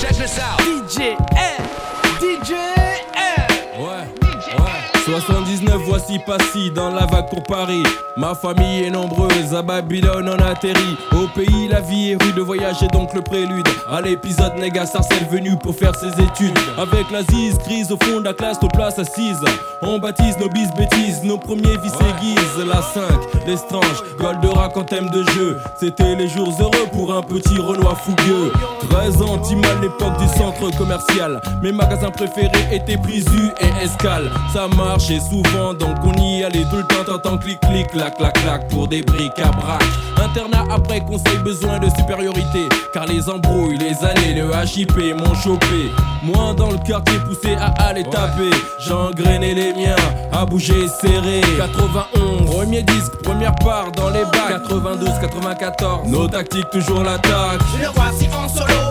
Check this out. DJ L. Eh, DJ. 79, voici Passy dans la vague pour Paris. Ma famille est nombreuse, à Babylone on atterrit. Au pays, la vie est rude, de voyage est donc le prélude. À l'épisode, Nega Sarcel venu pour faire ses études. Avec la zise, crise au fond de la classe, nos places assises. On baptise nos bis bêtises, nos premiers vices aiguisent. La 5, l'estrange, Goldera quand thème de jeu. C'était les jours heureux pour un petit Renoir fougueux. 13 ans, à l'époque du centre commercial. Mes magasins préférés étaient Prisu et Escale. Ça marche et souvent, donc on y allait tout le temps. T'entends clic clic, clac clac clac pour des briques à braque. Internat après conseil, besoin de supériorité. Car les embrouilles, les années, le HIP m'ont chopé. Moi dans le quartier poussé à aller taper. J'engrenais les miens, à bouger serré. 91, premier disque, première part dans les bacs. 92, 94, nos tactiques toujours l'attaque. Le voici en solo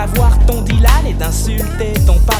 d'avoir ton Dylan et d'insulter ton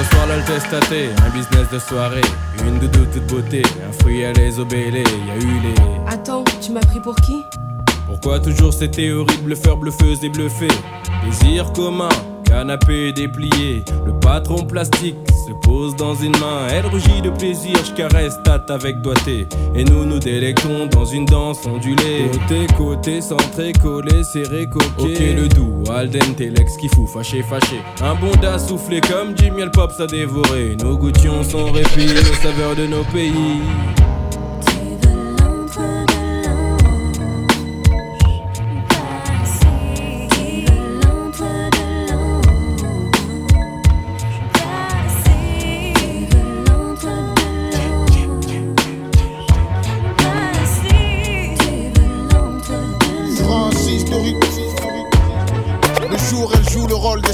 L'autre soir l'altestaté, un business de soirée, une doudou toute beauté, un fruit à les obélés, y a eu les... Attends, tu m'as pris pour qui? Pourquoi toujours ces théories de bluffeurs, bluffeuses et bluffés Désir commun, canapé déplié, le patron plastique se pose dans une main, elle rougit de plaisir, je caresse tâte avec doigté, et nous nous délectons dans une danse ondulée. Côté, côté, centré, collé, serré, coquet. Ok, le doux, al dente, l'ex qui fout, fâché, fâché. Un bon da soufflé comme du miel pop, ça dévoré. Nous goûtions son répit, aux saveurs de nos pays.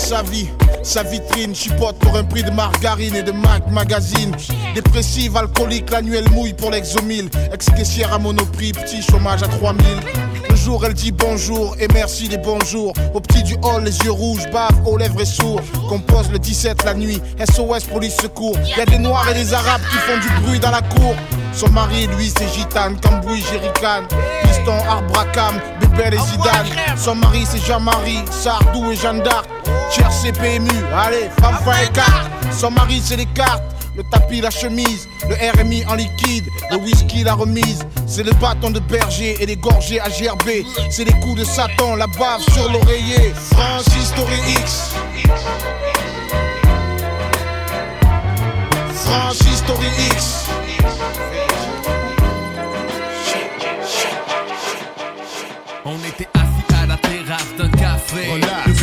Sa vie. Sa vitrine chipote pour un prix de margarine et de Mac Magazine. Dépressive, alcoolique, la nuit elle mouille pour l'exomile. Ex-caissière à monoprix, petit chômage à 3000. Le jour, elle dit bonjour et merci des bonjours. Au petit du hall, les yeux rouges, bave, aux lèvres et sourds. Compose le 17 la nuit, SOS police secours. Y a des noirs et des arabes qui font du bruit dans la cour. Son mari, lui, c'est gitane, cambouis, jerrycan. Piston, arbracam, bébé et Zidane. Son mari, c'est Jean-Marie, Sardou et Jeanne d'Arc. Cherche PMU, allez, femme, et carte. Son mari, c'est les cartes. Le tapis, la chemise, le RMI en liquide, le whisky, la remise. C'est le bâton de berger et les gorgées à gerber. C'est les coups de Satan, la bave sur l'oreiller. Francis Story X. Francis Story X. On était assis à la terrasse d'un café. Relax.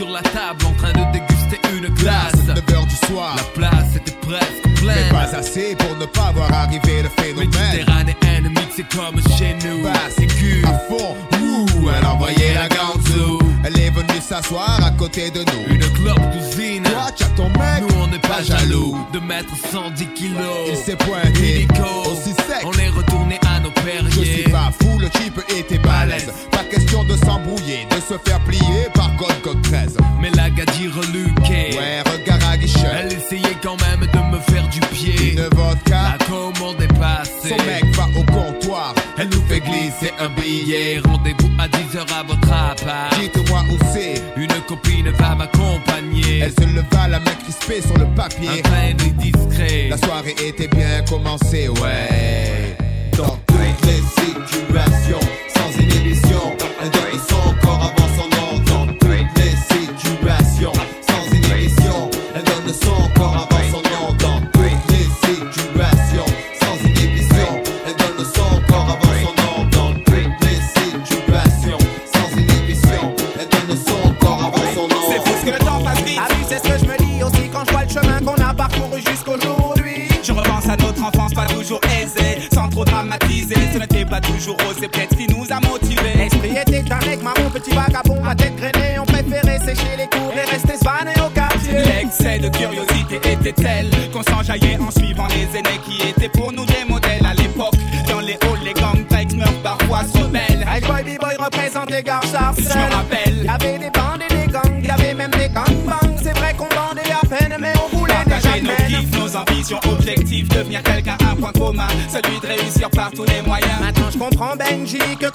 Sur la table en train de déguster une glace. 9h du soir. La place était presque Mais pleine. pas assez pour ne pas voir arriver le phénomène. Méditerranéenne mixée comme chez nous. Bah, c'est cul. À fond, ouh, elle envoyait la ganzou. Elle est venue s'asseoir à côté de nous. Une clope cousine. Toi, ton mec. Nous on n'est pas jaloux de mettre 110 kilos. Il s'est pointé. Illico. Aussi sec. On est retourné à nos Je perriers. suis pas fou, le type était balèze. Pas question de s'embrouiller, de se faire plier par code 13. Mais la gadie reluquée. Ouais, regard à guichet. Elle essayait quand même de me faire du pied. Une vodka. La commande est passée. Son mec va au comptoir. Elle nous fait glisser un billet. Rendez-vous à 10h à votre appart. Dites-moi où c'est. Une copine va m'accompagner. Elle se leva, la main crispée sur le Un papier. train discret. La soirée était bien commencée, ouais. Comprends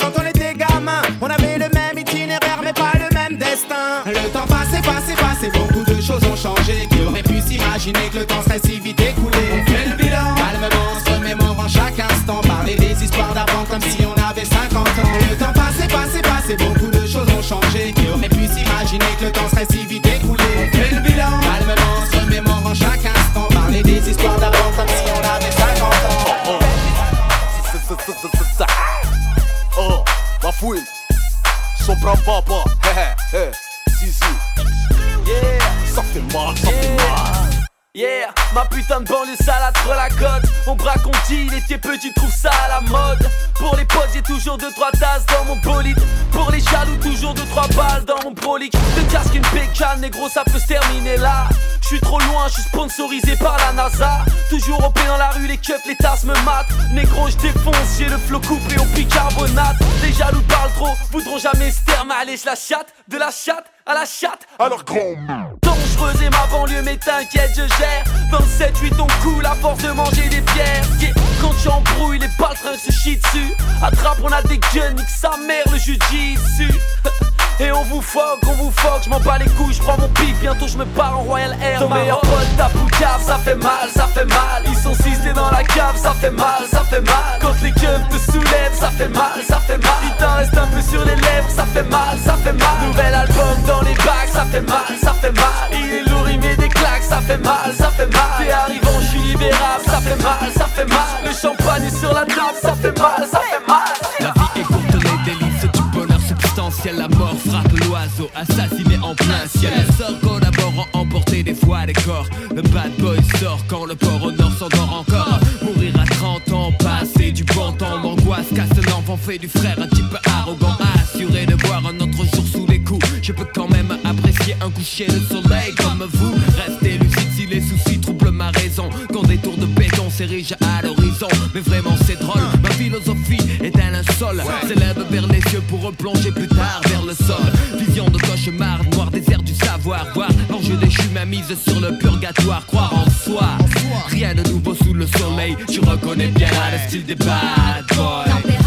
ça peut se terminer là. Je suis trop loin, je suis sponsorisé par la NASA. Toujours au dans la rue, les cups, les tasses me matent. Négro, je défonce, j'ai le flot coupé au bicarbonate. Les jaloux parlent trop, voudront jamais se terme. Allez, je la chatte, de la chatte à la chatte. Alors grand Dangereuse et ma banlieue mais t'inquiète je gère Dans le 7-8 on coule à force de manger des pierres Quand tu embrouilles les baltringues se chient dessus Attrape on a des guns nique sa mère le jujitsu Et on vous foque, on vous foque, je m'en bats les couilles, je prends mon pif, bientôt je me pars en Royal Air Ton meilleur pote ta poucave, ça fait mal, ça fait mal Ils sont sistés dans la cave, ça fait mal, ça fait mal Quand les keufs te soulèvent, ça fait mal, ça fait mal Il t'en reste un peu sur les lèvres, ça fait mal, ça fait mal Nouvel album dans les bacs, ça fait mal, ça fait mal Il est lourd, il met des claques, ça fait mal, ça fait mal. T'es arrivant, je suis libérable, ça fait mal, ça fait mal. Le champagne est sur la table, ça fait mal, ça fait mal. La vie est courte, les délices du bonheur substantiel La mort frappe l'oiseau, assassiné en plein ciel. Le sort collaborant, emporter des fois les corps. Le bad boy sort quand le port au nord s'endort encore. Mourir à 30 ans, passer du bon temps M'angoisse, casse l'enfant, fait du frère un type arrogant. Assuré de voir un autre jour sous les coups Je peux quand un coucher de soleil comme vous. Restez lucide si les soucis troublent ma raison. Quand des tours de béton s'érigent à l'horizon. Mais vraiment c'est drôle, ma philosophie est un linceul S'élève vers les cieux pour replonger plus tard vers le sol. Vision de cauchemar, noir désert du savoir. Voir l'enjeu déchu ma mise sur le purgatoire. Croire en soi, rien de nouveau sous le soleil. Tu reconnais bien le style des bad boys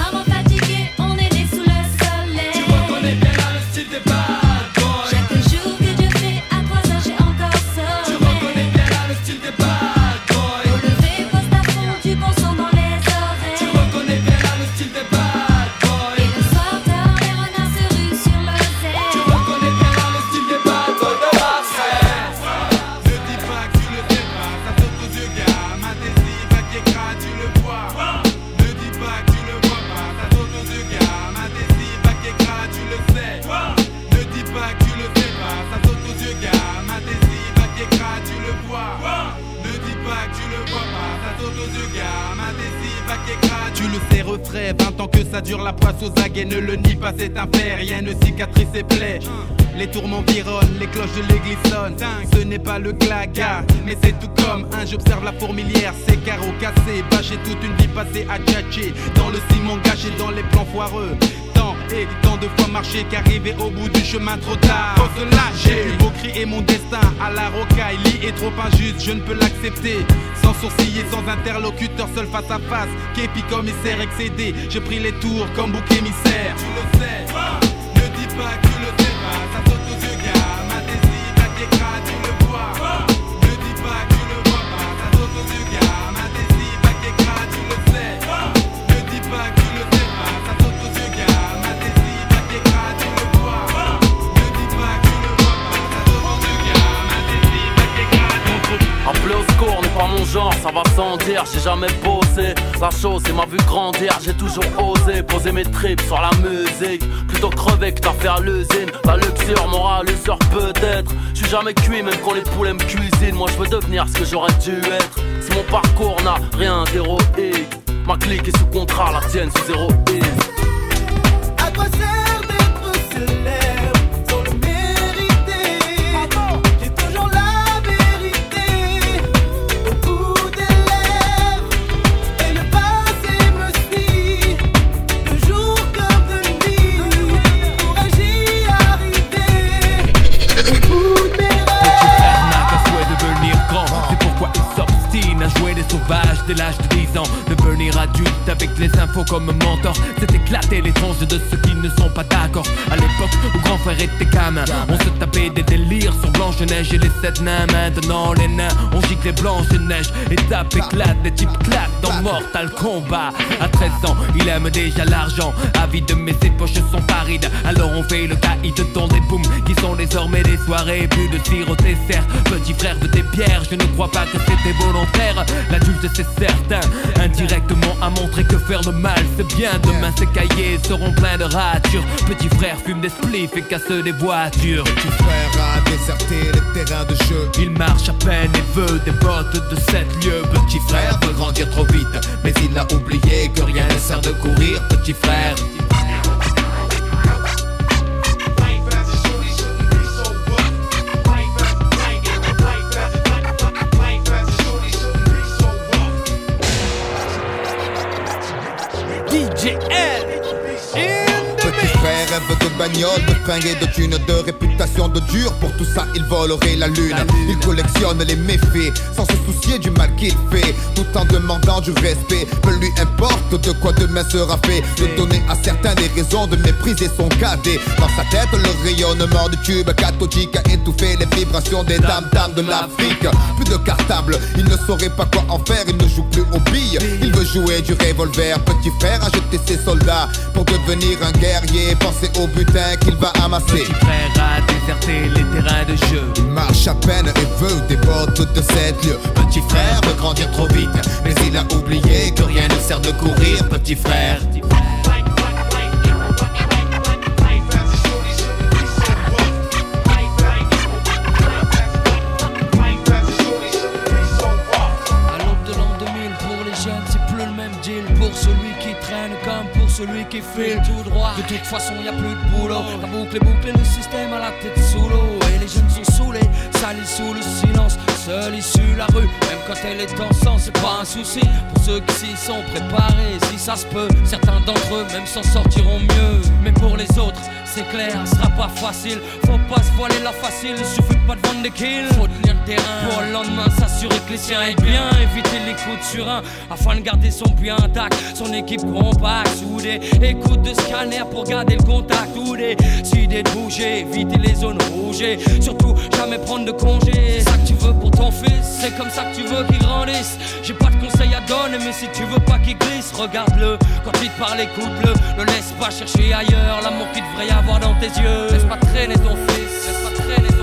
tu le sais, retrait. 20 ans que ça dure, la poisse aux aguets, ne le nie pas, c'est un fait. Rien ne cicatrise ses plaies. Les tourments vironnent, les cloches de l'église sonnent. Ce n'est pas le glaga, mais c'est tout comme un. J'observe la fourmilière, ses carreaux cassés. Bâché toute une vie passée à tchatcher. Dans le ciment gâché, dans les plans foireux. Tant et de fois marché qu'arriver au bout du chemin trop tard. Faut se lâcher. Eu beau crier mon destin à la rocaille. Lit est trop injuste, je ne peux l'accepter. Sans sourciller, sans interlocuteur, seul face à face. Képi commissaire excédé. J'ai pris les tours comme bouc émissaire. Tu le sais, ne dis pas que pas mon genre, ça va sans dire, j'ai jamais bossé La chose c'est m'a vu grandir, j'ai toujours osé Poser mes tripes sur la musique. Plutôt crever que t'as faire l'usine. La luxure, moral, usure peut-être. Je suis jamais cuit même quand les poulets me cuisinent. Moi je veux devenir ce que j'aurais dû être. Si mon parcours n'a rien d'héroïque Ma clique est sous contrat, la tienne sous zéro dès l'âge de 10 ans. Devenir adulte avec les infos comme mentor. C'est éclater les tranches de ceux qui ne sont pas d'accord. À l'époque où grand frère était gamin On se tapait des délires sur Blanche-Neige et les sept nains. Maintenant les nains on gicle les Blanche-Neige Et tape éclate, les types claquent dans Mortal Kombat. À 13 ans il aime déjà l'argent. Avide mais ses poches sont parides. Alors on fait le caïd dans des booms Qui sont désormais des soirées. Plus de tir au dessert Petit frère de tes pierres Je ne crois pas que c'était volontaire. L'adulte c'est certain. Indirectement a montré que faire le mal c'est bien. Demain ces cahiers seront pleins de ratures. Petit frère fume des spliffs et casse des voitures. Petit frère a déserté les terrains de jeu. Il marche à peine et veut des bottes de 7 lieues Petit frère veut grandir trop vite. Mais il a oublié que rien ne sert de courir Petit frère. DJ bagnole, de fringues et de thunes, de réputation de dur. Pour tout ça, il volerait la lune. Il collectionne les méfaits sans se soucier du mal qu'il fait, tout en demandant du respect. Peu lui importe de quoi demain sera fait. De donner à certains des raisons de mépriser son cadet. Dans sa tête, le rayonnement du tube cathodique a étouffé les vibrations des dames dames de l'Afrique. Plus de cartable, il ne saurait pas quoi en faire. Il ne joue plus aux billes, il veut jouer du revolver. Petit frère a jeté ses soldats pour devenir un guerrier. Pensez au butin qu'il va amasser. Petit frère a déserté les terrains de jeu Il marche à peine et veut des bottes de 7 lieux. Petit frère veut grandir trop vite Mais il a oublié que rien ne sert de courir Petit frère celui qui file tout droit. De toute façon, y a plus de boulot. La boucle est bouclée, le système à la tête sous l'eau. Et les jeunes sont saoulés, salis sous le silence. Seule issue la rue, même quand elle est en sang, c'est pas un souci. Pour ceux qui s'y sont préparés, si ça se peut, certains d'entre eux même s'en sortiront mieux. Mais pour les autres, c'est clair, ce sera pas facile. Faut pas se voiler la facile, suffit pas de vendre des kills. Faut tenir le terrain pour le lendemain s'assurer que les siens aient bien. Éviter les coups de surin afin de garder son puits intact. Son équipe compacte, soudée. Écoute de scanner pour garder le contact. Ou décider de bouger, éviter les zones rouges. et Surtout jamais prendre de congé. C'est ça que tu veux pour ton fils, c'est comme ça que tu veux qu'il grandisse. J'ai pas de conseils à donner, mais si tu veux pas qu'il glisse, regarde-le. Quand il te parle, écoute-le. Ne laisse pas chercher ailleurs l'amour qu'il devrait y avoir dans tes yeux. Laisse pas traîner ton fils, laisse pas traîner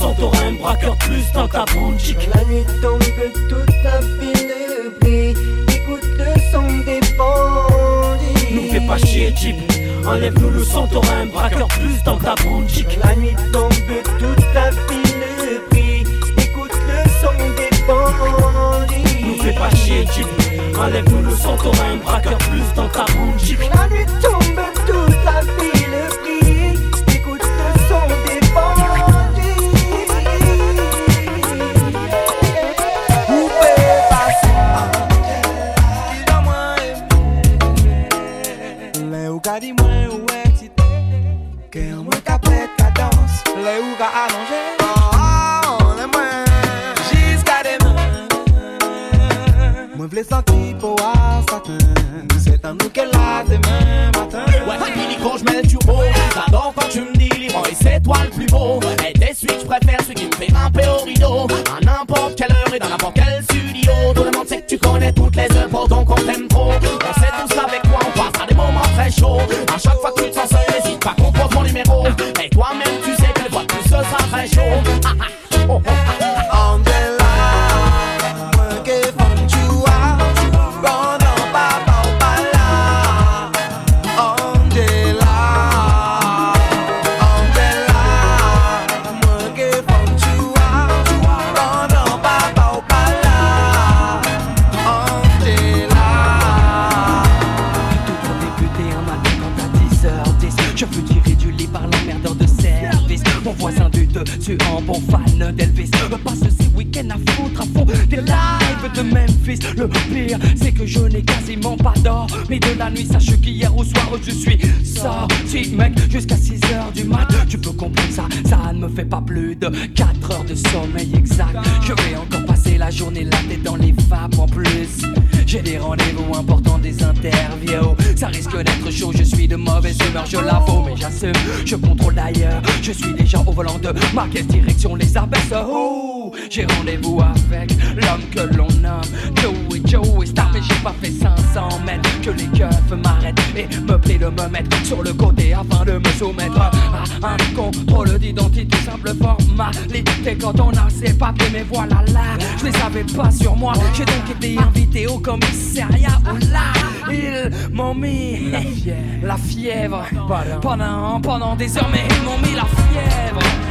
Un braqueur plus dans ta chic. La nuit tombe, toute la ville brille. Écoute le son des bandits. Nous fais pas chier, Jeep. Enlève-nous le son, t'auras un braqueur plus dans ta chic. La nuit tombe, toute la ville brille. Écoute le son des bandits. Nous fais pas chier, Jeep. Enlève-nous le son, t'auras un braqueur plus dans ta chic. La nuit tombe, descend la fièvre pendant, pendant des heures, mais ils m'ont mis la fièvre.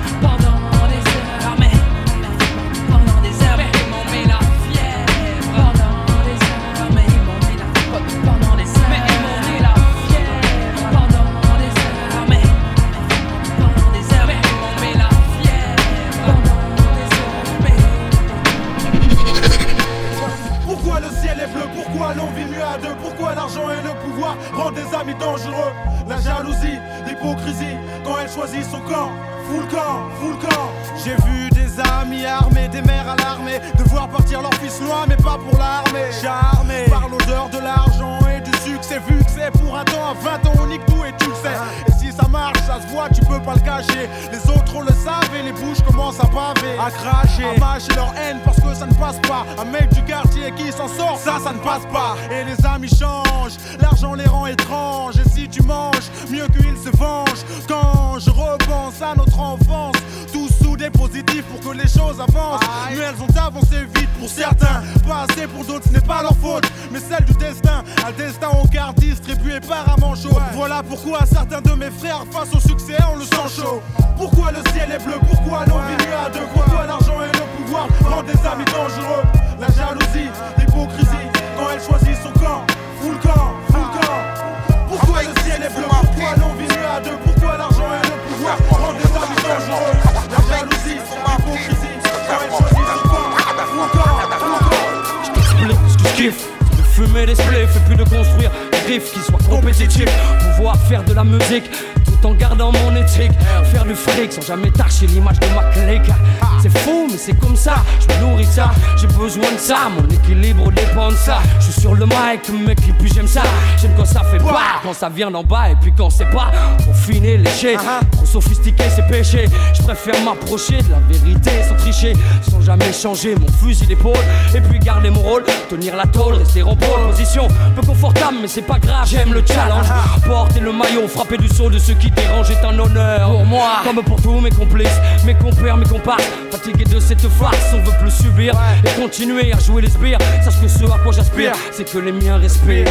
vient d'en bas. Et puis quand c'est pas, on finit léché. Ah ah. Trop sophistiqué, c'est péché. Je préfère m'approcher de la vérité sans tricher, sans jamais changer mon fusil d'épaule. Et puis garder mon rôle, tenir la tôle, rester en pole. Position peu confortable, mais c'est pas grave, j'aime le challenge. Ah Porter le maillot, frapper du saut de ceux qui dérangent est un honneur pour moi. Comme pour tous mes complices, mes compères, mes compas. Fatigué de cette farce, on veut plus subir et continuer à jouer les sbires. Sache que ce à quoi j'aspire, c'est que les miens respirent.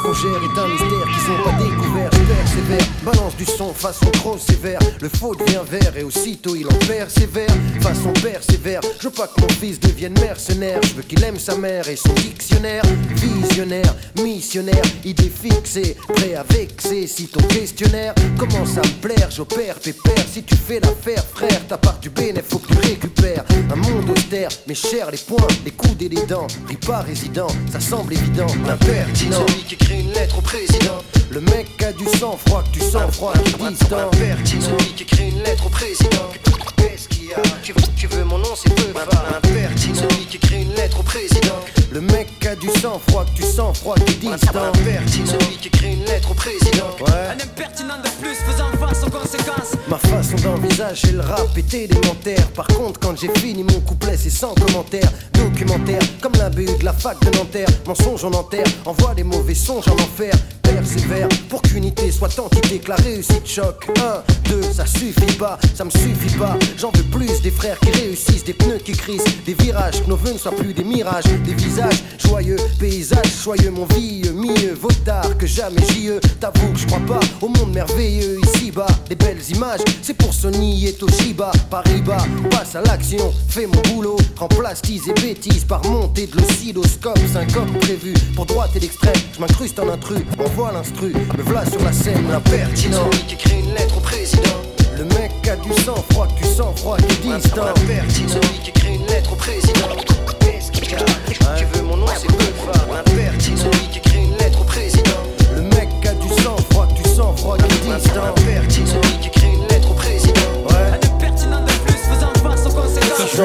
fourragère est du son façon trop sévère. Le faux devient vert et aussitôt il en perd sévère. Façon père sévère, je veux pas que mon fils devienne mercenaire. Je veux qu'il aime sa mère et son dictionnaire. Visionnaire, missionnaire, idée fixée, prêt à vexer. Si ton questionnaire commence à me plaire, j'opère pépère. Si tu fais l'affaire, frère, ta part du bénéfice, faut que. Un monde austère, mais cher les points, les coudes et les dents. Ris pas résident, ça semble évident, l'impertinent. Qui écrit une lettre au président. Le mec a du sang froid tu sens froid qui distant. Celui qui écrit une lettre au président. Tu, tu veux mon nom, c'est peu bavard. Impertinent. Celui qui crée une lettre au président. Le mec a du sang froid, que tu sens froid, que tu dis Impertinent. Celui qui crée une lettre au président. Ouais. Un impertinent de plus faisant face aux conséquences. Ma façon d'envisager le rap est élémentaire. Par contre, quand j'ai fini mon couplet, c'est sans commentaire. Documentaire, comme la BU de la fac de Nanterre. Mensonge, on enterre. Envoie les mauvais songes en enfer. Persévère pour qu'unité soit entité, que la réussite choque. 1, 2, ça suffit pas, ça me suffit pas, j'en veux plus des frères qui réussissent, des pneus qui crissent, des virages, que nos vœux ne soient plus des mirages, des visages. Joyeux, paysages joyeux, mon vieux, mieux vaut tard que jamais j'y T'avoue que je crois pas au monde merveilleux ici-bas, des belles images, c'est pour Sony et Toshiba, Paris-Bas, passe à l'action, fais mon boulot, remplace tease et bêtises par montée de l'oscilloscope, comme prévu, pour droite et l'extrême, je m'incruste en intrus, envoie l'instru, me voilà sur la scène, l'impertinent, qui écrit une lettre au président. Le mec a du sang froid, du sang froid qui distant Celui qui écrit une lettre au président. Qu'est-ce qu'il a Tu veux mon nom, c'est Buffa L'impertinent Celui qui écrit une lettre au président. Le mec a du sang froid, du sang froid qui distant L'impertinent Celui qui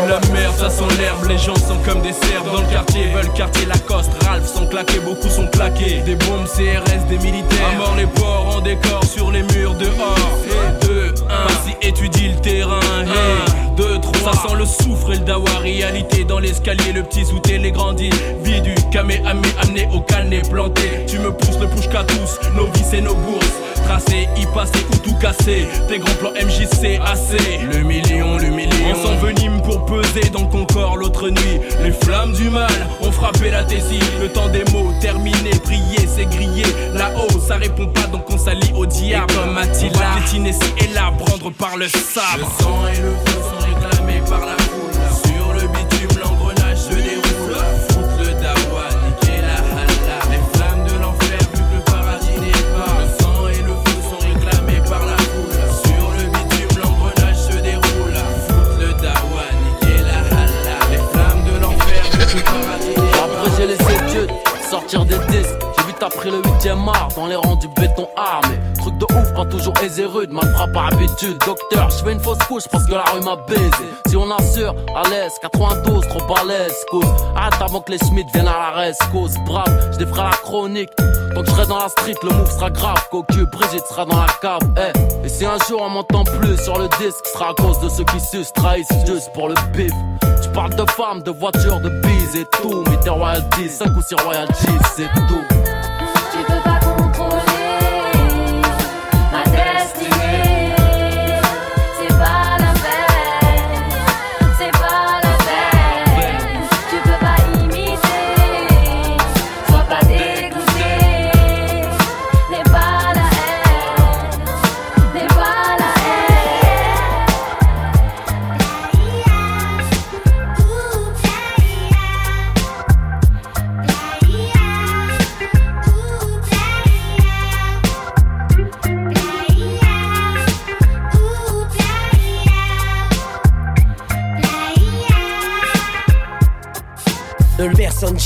la merde, ça sent l'herbe, les gens sont comme des cerfs dans le quartier, veulent quartier Lacoste, Ralph sont claqués, beaucoup sont claqués. Des bombes CRS, des militaires, à mort les porcs en décor sur les murs dehors. Et 2, 1, vas-y étudie le terrain. Hey, 2, 3, ça sent le soufre et le dawa, réalité dans l'escalier, le petit sous les grandis. Vie du camé amené au calné planté. Tu me pousses le push qu'à tous, nos vies et nos bourses. Tracé, y passer ou tout casser. Tes grands plans MJC assez. Le million, le million. On s'envenime pour peser dans ton corps l'autre nuit. Les flammes du mal ont frappé la thésie. Le temps des mots terminé, prier, c'est grillé. Là-haut, ça répond pas donc on s'allie au diable. Et comme Attila, ci et là, prendre par le sabre. Le sang et le feu par la foule. Sur le bitume, l'engrenage se déroule. Foutre le dawa, niquer la halla. Les flammes de l'enfer, vu que le paradis n'est pas. Le sang et le feu sont réclamés par la foule. Sur le bitume, l'engrenage se déroule. Foutre le dawa, niquer la halla. Les flammes de l'enfer, vu que le paradis n'est pas. Après j'ai les études, sortir des disques. J'ai vu t'après le 8ème art dans les rangs du béton armé. Truc de ouf, pas toujours aisé rude, mal frappe par habitude. Docteur, je fais une fausse couche parce que la rue m'a baisé. Si on assure, à l'aise, 92, trop balèze, cause. Arrête avant que les Schmitt viennent à la cause. Brave, je la chronique. Donc je serai dans la street, le move sera grave. Cocu, Brigitte sera dans la cave. Eh, Et si un jour on m'entend plus sur le disque, sera à cause de ceux qui sucent, trahissent juste pour le bif. Tu parles de femmes, de voitures, de bises et tout. Mais tes royalties, 5 ou 6 royalties, c'est tout.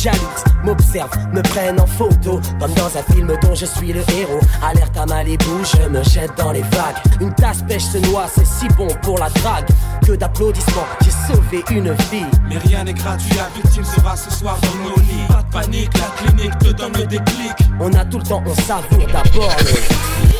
Personnes jalouses m'observent, me prennent en photo Comme dans un film dont je suis le héros Alerte à Malibu, je me jette dans les vagues Une tasse pêche se noie, c'est si bon pour la drague Que d'applaudissements, j'ai sauvé une vie Mais rien n'est gratuit, la victime sera ce soir dans nos lits. Pas de panique, la clinique te donne le déclic. On a tout le temps, on savoure d'abord le...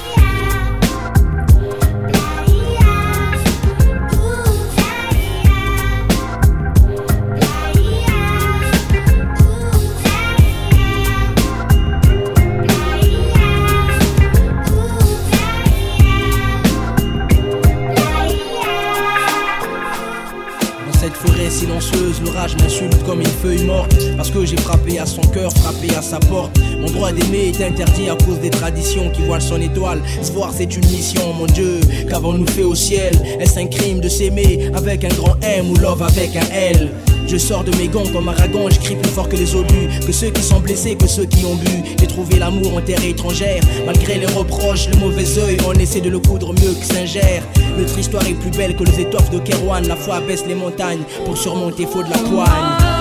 l'orage m'insulte comme une feuille morte. Parce que j'ai frappé à son cœur, frappé à sa porte. Mon droit d'aimer est interdit à cause des traditions qui voilent son étoile. Se voir, c'est une mission, mon Dieu. Qu'avons-nous fait au ciel? Est-ce un crime de s'aimer avec un grand M ou love avec un L? Je sors de mes gants comme Aragon, je crie plus fort que les obus, que ceux qui sont blessés, que ceux qui ont bu. J'ai trouvé l'amour en terre étrangère, malgré les reproches, le mauvais œil, on essaie de le coudre mieux que Singer. Notre histoire est plus belle que les étoffes de Kerouan, la foi baisse les montagnes, pour surmonter faut de la poigne.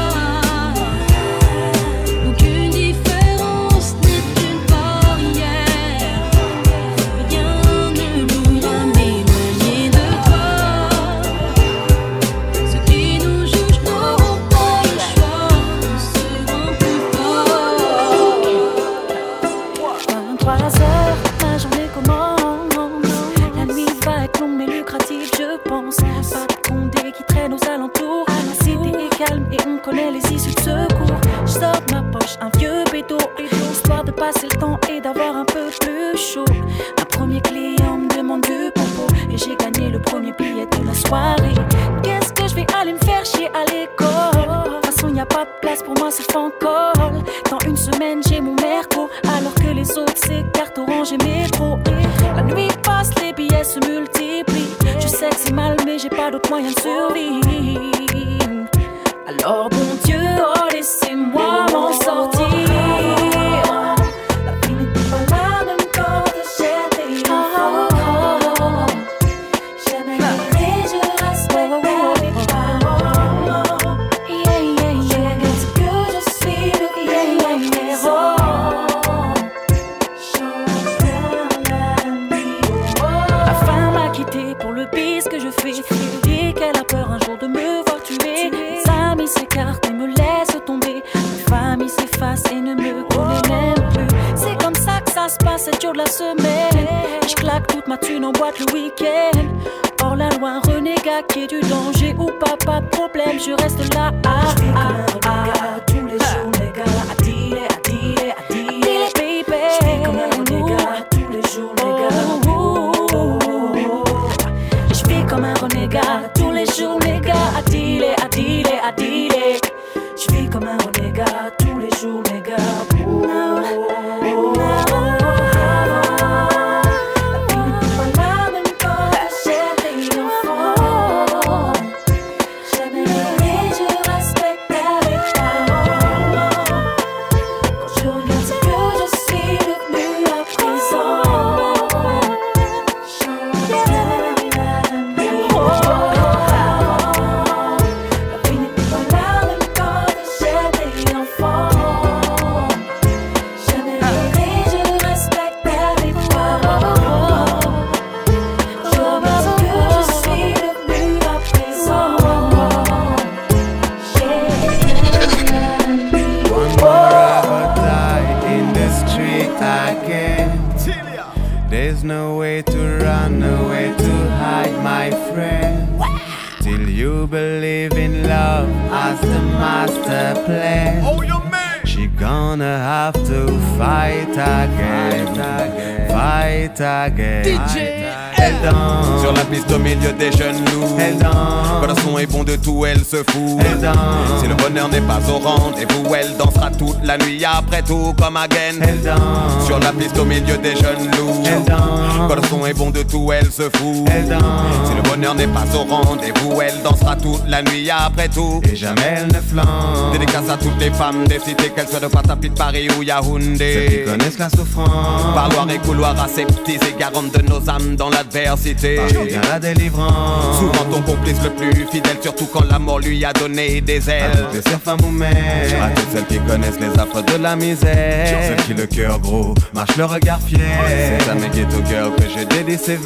Again Elle danse. Sur la piste au milieu des jeunes loups. Elle danse. Quand le son est bon de tout elle se fout. Elle danse Si le bonheur n'est pas au rendez-vous Elle dansera toute la nuit après tout. Et jamais elle ne flanque Dédicace à toutes les femmes des cités Qu'elles soient de Patapit, Paris ou Yaoundé. Celles qui connaissent la souffrance. Parloir et couloir aseptisés Garantes de nos âmes dans l'adversité. Vient la délivrance? Souvent ton complice le plus fidèle Surtout quand la mort lui a donné des À ailes. Toutes les femmes ou mères À toutes celles qui connaissent les affres de la misère. Celles qui le cœur gros marche le regard fier. C'est à mes ghetto girls que je dédie ces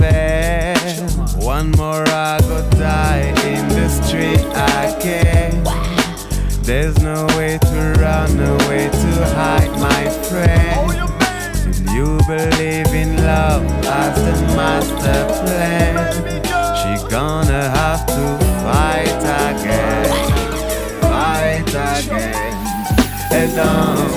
vers One more I go die in the street again. There's no way to run, no way to hide my friend. Till you believe in love as the master plan She gonna have to fight again. Fight again. Elle danse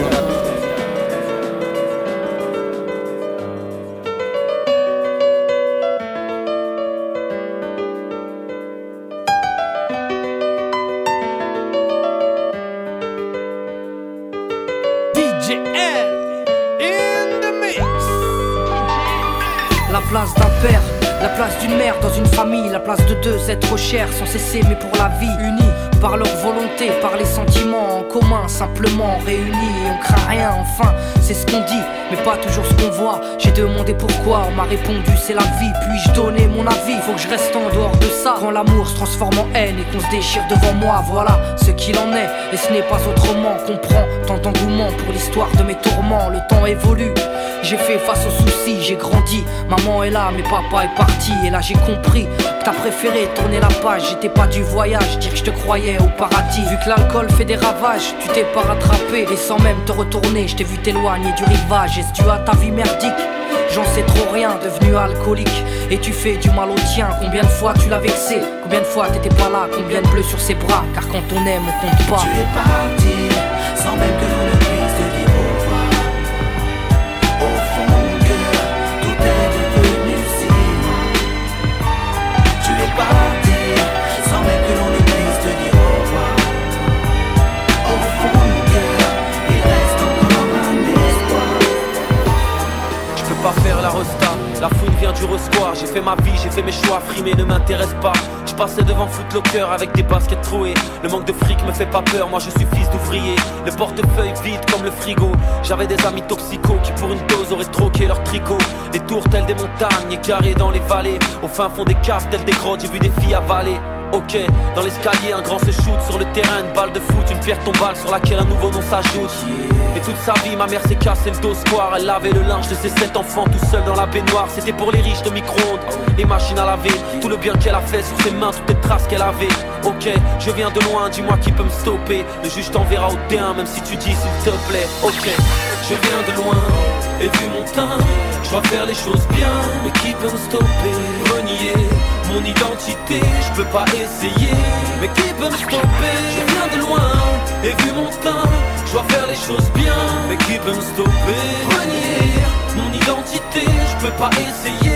êtres chers sans cesser mais pour la vie, unis par leur volonté, par les sentiments en commun, simplement réunis et on craint rien enfin, c'est ce qu'on dit, mais pas toujours ce qu'on voit. J'ai demandé pourquoi, on m'a répondu c'est la vie, puis-je donner mon avis, faut que je reste en dehors de ça. Quand l'amour se transforme en haine et qu'on se déchire devant moi, voilà ce qu'il en est, et ce n'est pas autrement. Comprends tant d'engouement pour l'histoire de mes tourments, le temps évolue. J'ai fait face aux soucis, j'ai grandi. Maman est là, mais papa est parti. Et là j'ai compris t'as préféré tourner la page. J'étais pas du voyage, dire que je te croyais au paradis. Vu que l'alcool fait des ravages, tu t'es pas rattrapé. Et sans même te retourner, je t'ai vu t'éloigner du rivage. Est-ce dû à ta vie merdique? J'en sais trop rien, devenu alcoolique. Et tu fais du mal au tien. Combien de fois tu l'as vexé? Combien de fois t'étais pas là? Combien de bleus sur ses bras? Car quand on aime, on compte pas. Tu es parti sans même que l'on J'ai fait ma vie, j'ai fait mes choix, frimer ne m'intéresse pas. Je passais devant Footlocker avec des baskets trouées. Le manque de fric me fait pas peur, moi je suis fils d'ouvrier. Le portefeuille vide comme le frigo. J'avais des amis toxicaux qui pour une dose auraient troqué leur tricot. Des tours telles des montagnes, égarées dans les vallées. Au fin fond des caves telles des grottes, j'ai vu des filles avaler Ok, dans l'escalier, un grand se shoot sur le terrain, une balle de foot, une pierre tombale sur laquelle un nouveau nom s'ajoute. Et toute sa vie, ma mère s'est cassé le dos. Elle lavait le linge de ses sept enfants tout seul dans la baignoire. C'était pour les riches de micro-ondes, les machines à laver, tout le bien qu'elle a fait sur ses mains, toutes les traces qu'elle avait. Ok, je viens de loin, dis-moi qui peut me stopper. Le juge t'enverra au terrain, même si tu dis s'il te plaît. Ok, je viens de loin, et vu mon teint, je dois faire les choses bien, mais qui peut me stopper? Renier mon identité, je peux pas essayer, mais qui peut me stopper? Je viens de loin, et vu mon teint, je dois faire les choses bien, mais qui peut me stopper? Renier mon identité, je peux pas essayer,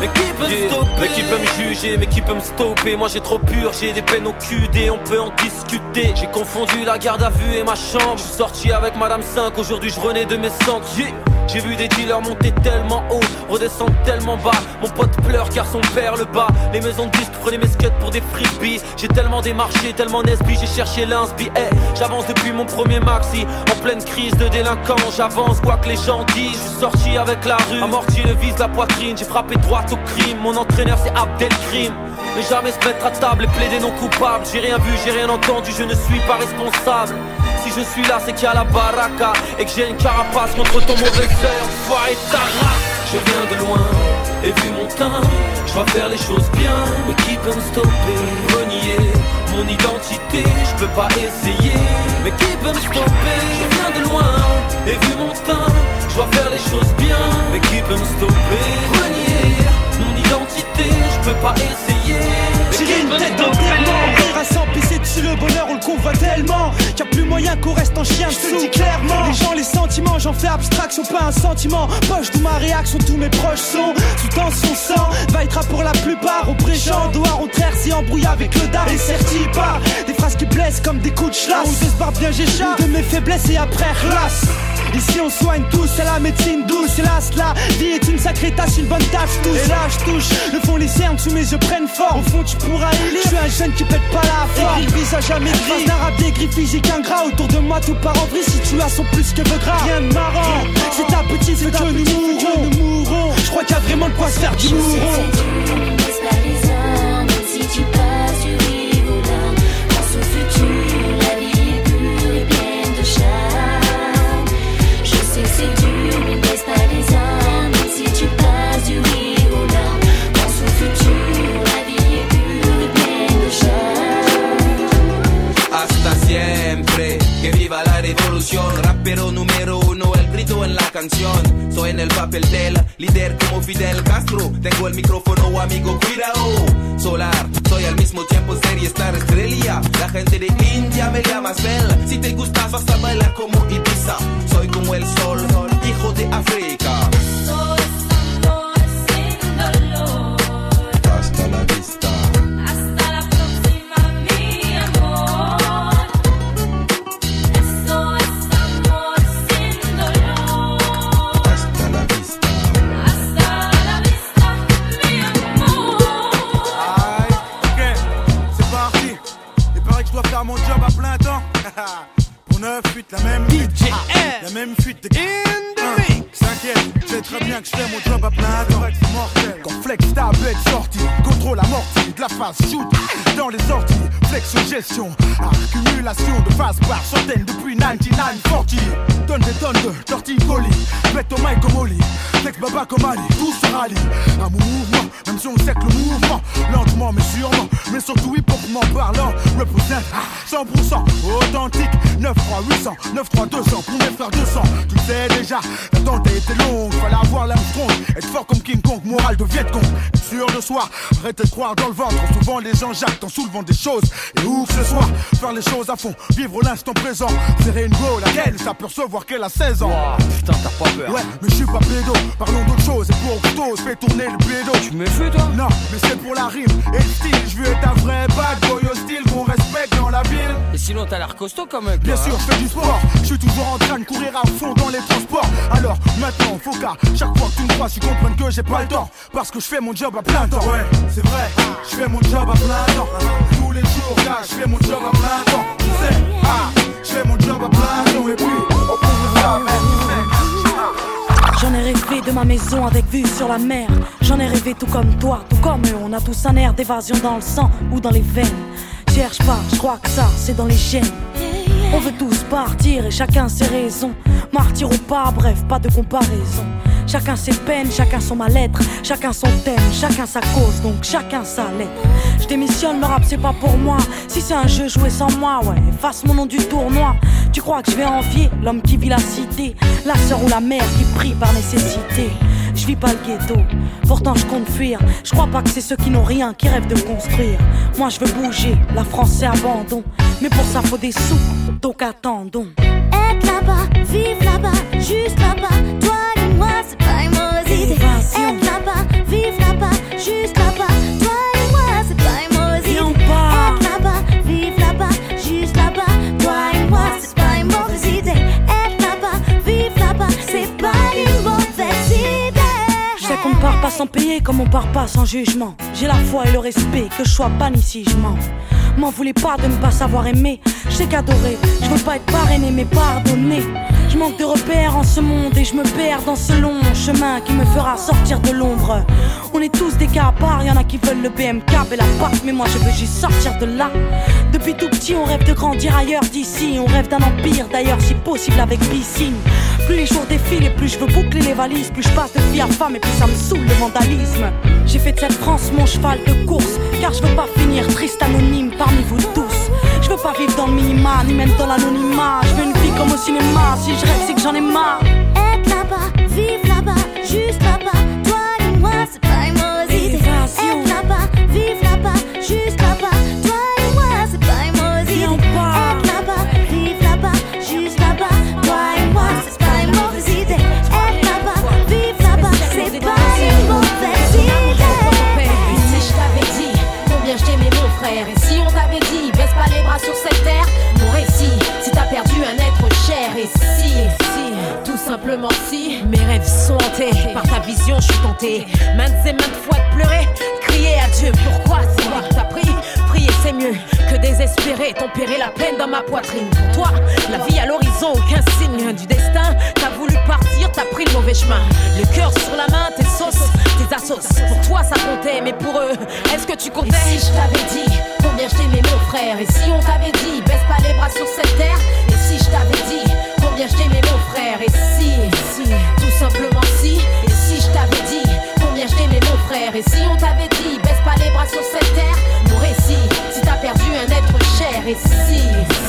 mais qui peut me stopper Mais qui peut me juger, mais qui peut me stopper? Moi j'ai trop pur, j'ai des peines au QD, on peut en discuter. J'ai confondu la garde à vue et ma chambre. Je suis sorti avec Madame 5, aujourd'hui je renais de mes cendres. Yeah. J'ai vu des dealers monter tellement haut, redescendre tellement bas. Mon pote pleure car son père le bat. Les maisons de disques prenaient mes skates pour des frisbees. J'ai tellement démarché, tellement nesbi, j'ai cherché l'inspi. Hey, j'avance depuis mon premier maxi. En pleine crise de délinquant, j'avance quoi que les gens disent. Je suis sorti avec la rue, amorti le vise la poitrine. J'ai frappé droit au crime. Mon entraîneur c'est Abdelkrim. Mais jamais se mettre à table et plaider non coupable. J'ai rien vu, j'ai rien entendu, je ne suis pas responsable. Si je suis là, c'est qu'il y a la baraka et que j'ai une carapace contre ton mauvais cœur. Soirée ta race. Je viens de loin et vu mon teint, je dois faire les choses bien. Mais qui peut me stopper Renier mon identité, je peux pas essayer. Mais qui peut me stopper? Je viens de loin et vu mon teint, je dois faire les choses bien. Mais qui peut me stopper Renier mon identité, je peux pas essayer. J'ai une tête Rire à s'emplisser dessus le bonheur on le convoit tellement. Qu'il a plus moyen qu'on reste en chien Je te dis clairement. Les gens les sentiments j'en fais abstraction pas un sentiment. Poche d'où ma réaction tous mes proches sont Sous tension sang. Vaillera pour la plupart Au présent. Doigt on si embrouille avec le dard. Et certi par Des phrases qui blessent comme des coups de chlasse de se barre bien j'échappe. De mes faiblesses et après relasse Ici on soigne tous, c'est la médecine douce Hélas la vie est une sacrée tâche, une bonne tâche tous. Et là je touche, le fond les cernes sous mes yeux prennent forme. Au fond tu pourras élire, je suis un jeune qui pète pas la le visage à mes gris, d'un rap gris physique ingrat Autour de moi tout part en vrille, si tu as son plus que veut gras. Rien de marrant, c'est ta petite, c'est que nous mourrons, je crois qu'il y a vraiment de quoi se faire du mouron Soy en el papel del líder como Fidel Castro. Tengo el micrófono, amigo, cuidado. Solar, soy al mismo tiempo serie star estrella. La gente de India me llama Bell. Si te gusta, vas a bailar como Ibiza. Soy como el sol, hijo de África. Hasta la même fuite. La même fuite de T'inquiète, je sais très bien que je fais mon job à plein temps. Mortel. Quand Flex ta bête sortie, contrôle amorti de la phase shoot dans les orties. Flex gestion, accumulation de phase par centaines depuis 9940. Donne des tonnes de torticolis, bête au mic comme Oli. Flex baba comme Ali, tout se rallie. Un mouvement, même si on sait que le mouvement, lentement mais sûrement, mais surtout hip hop parlant, représente ah, 100% authentique. 93 800, 93 200 pour mes frères 200. Tu sais déjà, l'attente a été longue. Fallait avoir l'Armstrong, être fort comme King Kong, moral de Vietcong. Être sûr de soi, arrêtez de croire dans le ventre. Souvent les gens jactent en soulevant des choses. Et où que ce soit, faire les choses à fond, vivre l'instant présent. Serrer une go, laquelle s'apercevoir qu'elle a 16 ans. putain, t'as pas peur. Ouais, mais je suis pas pédo. Parlons d'autre chose. Et pour couteau, fais tourner le pédo. Tu me fais toi? Non, mais c'est pour la rime et le style. Je veux être un vrai bad boy hostile qu'on respecte dans la ville. Et sinon, t'as l'air costaud quand même. Bien toi, sûr, hein. je fais du sport. Je suis toujours en train de courir à fond dans les transports. Alors maintenant, faut qu'à chaque fois que tu me crois, tu comprennes que j'ai pas le temps. Parce que je fais mon job je mon job ah, J'en ai rêvé de ma maison avec vue sur la mer. J'en ai rêvé tout comme toi, tout comme eux. On a tous un air d'évasion dans le sang ou dans les veines. Cherche pas, je crois que ça, c'est dans les gènes. On veut tous partir et chacun ses raisons. Martyr ou pas, bref, pas de comparaison. Chacun ses peines, chacun son mal-être, chacun son thème, chacun sa cause, donc chacun sa lettre. Je démissionne, le rap c'est pas pour moi. Si c'est un jeu joué sans moi, ouais, efface mon nom du tournoi. Tu crois que je vais envier l'homme qui vit la cité, la sœur ou la mère qui prie par nécessité. Je vis pas le ghetto, pourtant je compte fuir. Je crois pas que c'est ceux qui n'ont rien qui rêvent de construire. Moi je veux bouger, la France c'est abandon. Mais pour ça faut des sous, donc attendons. Être là-bas, vivre là-bas, juste là-bas. Toi part pas sans payer comme on part pas sans jugement. J'ai la foi et le respect, que je sois banni si je mens. M'en voulez pas de ne pas savoir aimer. Je sais qu'adorer, je veux pas être parrainé mais pardonné. Je manque de repères en ce monde et je me perds dans ce long chemin qui me fera sortir de l'ombre. On est tous des cas à part, y a qui veulent le BMK et la mais moi je veux juste sortir de là. Depuis tout petit, on rêve de grandir ailleurs d'ici. On rêve d'un empire d'ailleurs, si possible avec piscine. Plus les jours défilent et plus je veux boucler les valises, plus je passe de fille à femme et plus ça me saoule le vandalisme. J'ai fait de cette France mon cheval de course, car je veux pas finir triste anonyme parmi vous tous. Je veux pas vivre dans le minima, ni même dans l'anonymat. Je veux une vie comme au cinéma, si je rêve c'est que j'en ai marre. Être là-bas, vivre là-bas, juste là-bas. Toi et moi, c'est pas une mauvaise idée. Être là-bas, vivre là-bas, juste là-bas. Simplement si Mes rêves sont hantés par ta vision je suis tenté. Maintes et maintes fois de pleurer Crier à Dieu pourquoi c'est moi qui t'as pris? Prier c'est mieux que désespérer Tempérer la peine dans ma poitrine. Pour toi, la vie à l'horizon, aucun signe du destin. T'as voulu partir, t'as pris le mauvais chemin. Le cœur sur la main, tes sauces, tes assos. Pour toi ça comptait, mais pour eux, est-ce que tu comptais? Et si je t'avais dit combien je t'aimais mon frère? Et si on t'avait dit baisse pas les bras sur cette terre? Et si je t'avais dit combien je t'aimais mon frère Et si, si, tout simplement si Et si je t'avais dit combien je t'aimais mon frère Et si on t'avait dit baisse pas les bras sur cette terre Mon récit, si t'as perdu un être cher Et si,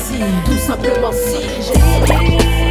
si, tout simplement si Bila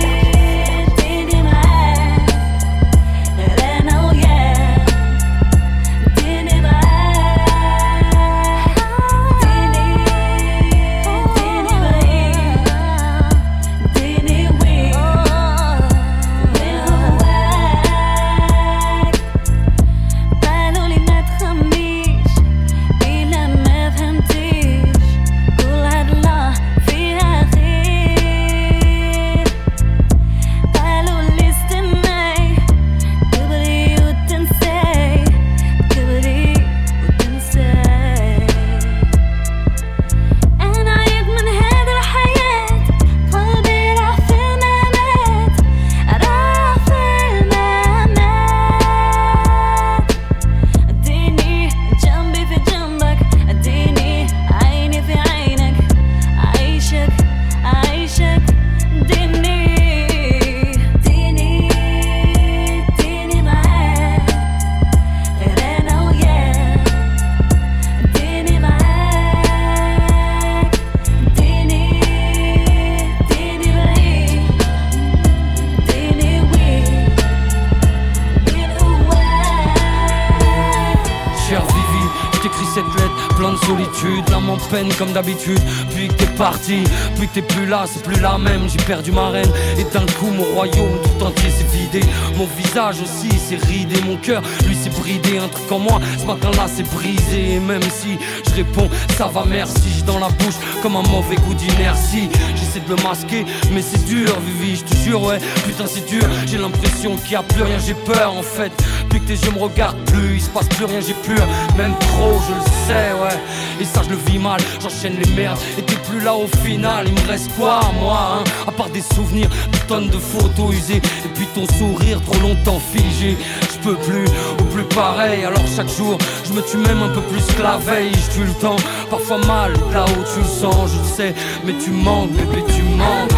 comme d'habitude. Puis que t'es parti, puis que t'es plus là, c'est plus la même. J'ai perdu ma reine et d'un coup mon royaume tout entier s'est vidé. Mon visage aussi s'est ridé, mon cœur lui s'est bridé. Un truc en moi, ce matin-là c'est brisé. Et même si je réponds, ça va merci, j'ai dans la bouche comme un mauvais goût d'inertie. J'essaie de le masquer, mais c'est dur, Vivi, je te jure, ouais. Putain, c'est dur, j'ai l'impression qu'il y a plus rien, j'ai peur en fait. Tes yeux me regardent plus, il se passe plus rien, j'ai plus, même trop, je le sais, ouais. Et ça, je le vis mal, j'enchaîne les merdes. Et t'es plus là au final, il me reste quoi, moi, hein? À part des souvenirs, des tonnes de photos usées. Et puis ton sourire trop longtemps figé. Je peux plus, ou plus pareil. Alors chaque jour, je me tue même un peu plus que la veille. Je tue le temps, parfois mal, là où tu le sens, je le sais. Mais tu manques, bébé, tu manques.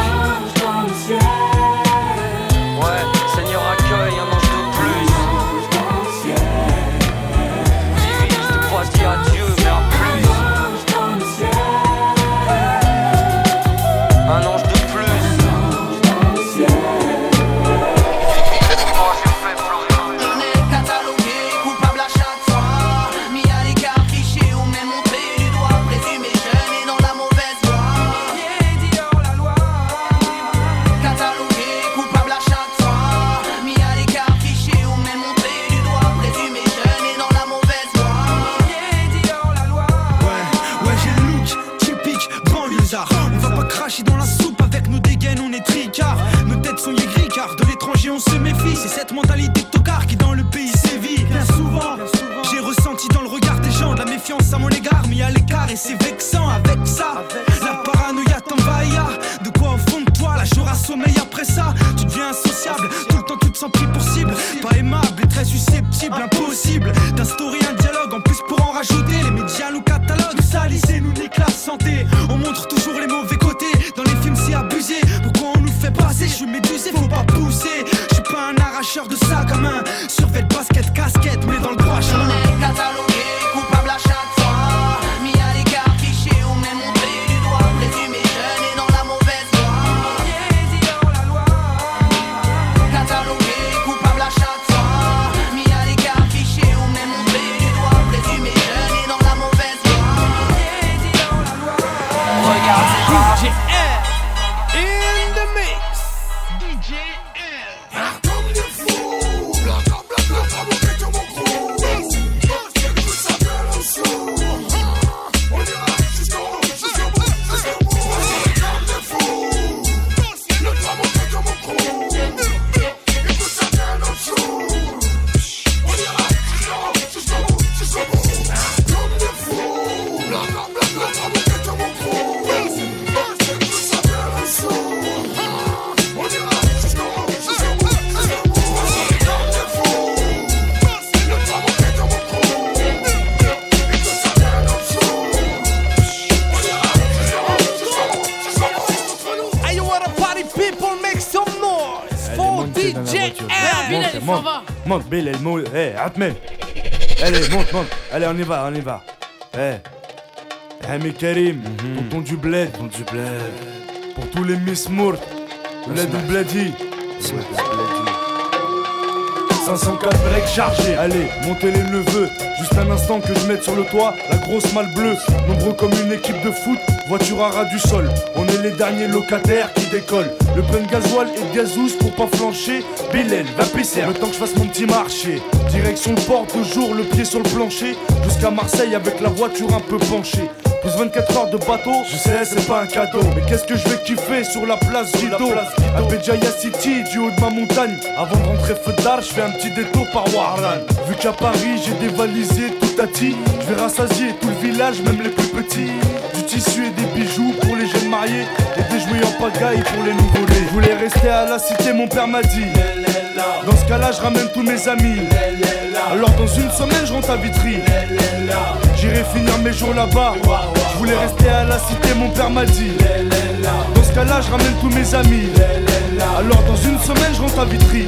Elle monte. Eh, Atmel. Allez, monte, monte. Allez, on y va, on y va. Eh. Hami Karim, tonton du bled. Tonton du bled. Pour tous les Miss Mourt. Bled ou Bledi. 504 breaks chargés. Allez, montez les neveux. Juste un instant que je mette sur le toit la grosse malle bleue. Nombreux comme une équipe de foot, voiture à ras du sol. On est les derniers locataires qui décollent. Le plein de gasoil et de gazous pour pas flancher. Bilal, va pisser. Le temps que je fasse mon petit marché. Direction le port, toujours le pied sur le plancher. Jusqu'à Marseille avec la voiture un peu penchée. Plus 24 heures de bateau, je sais c'est pas un cadeau Mais qu'est-ce que je vais kiffer sur la place Guido À Béjaïa City, du haut de ma montagne Avant de rentrer feu d'art, je fais un petit détour par Warlan Vu qu'à Paris j'ai dévalisé tout à Je vais rassasier tout le village, même les plus petits Du tissu et des bijoux pour les Et des jouets en pagaille pour les nouveau-nés. Je voulais rester à la cité, mon père m'a dit. Dans ce cas-là, je ramène tous mes amis. Alors dans une semaine, je rentre à Vitry. J'irai finir mes jours là-bas. Je voulais rester à la cité, mon père m'a dit. Dans ce cas-là, je ramène tous mes amis. Alors dans une semaine, je rentre à Vitry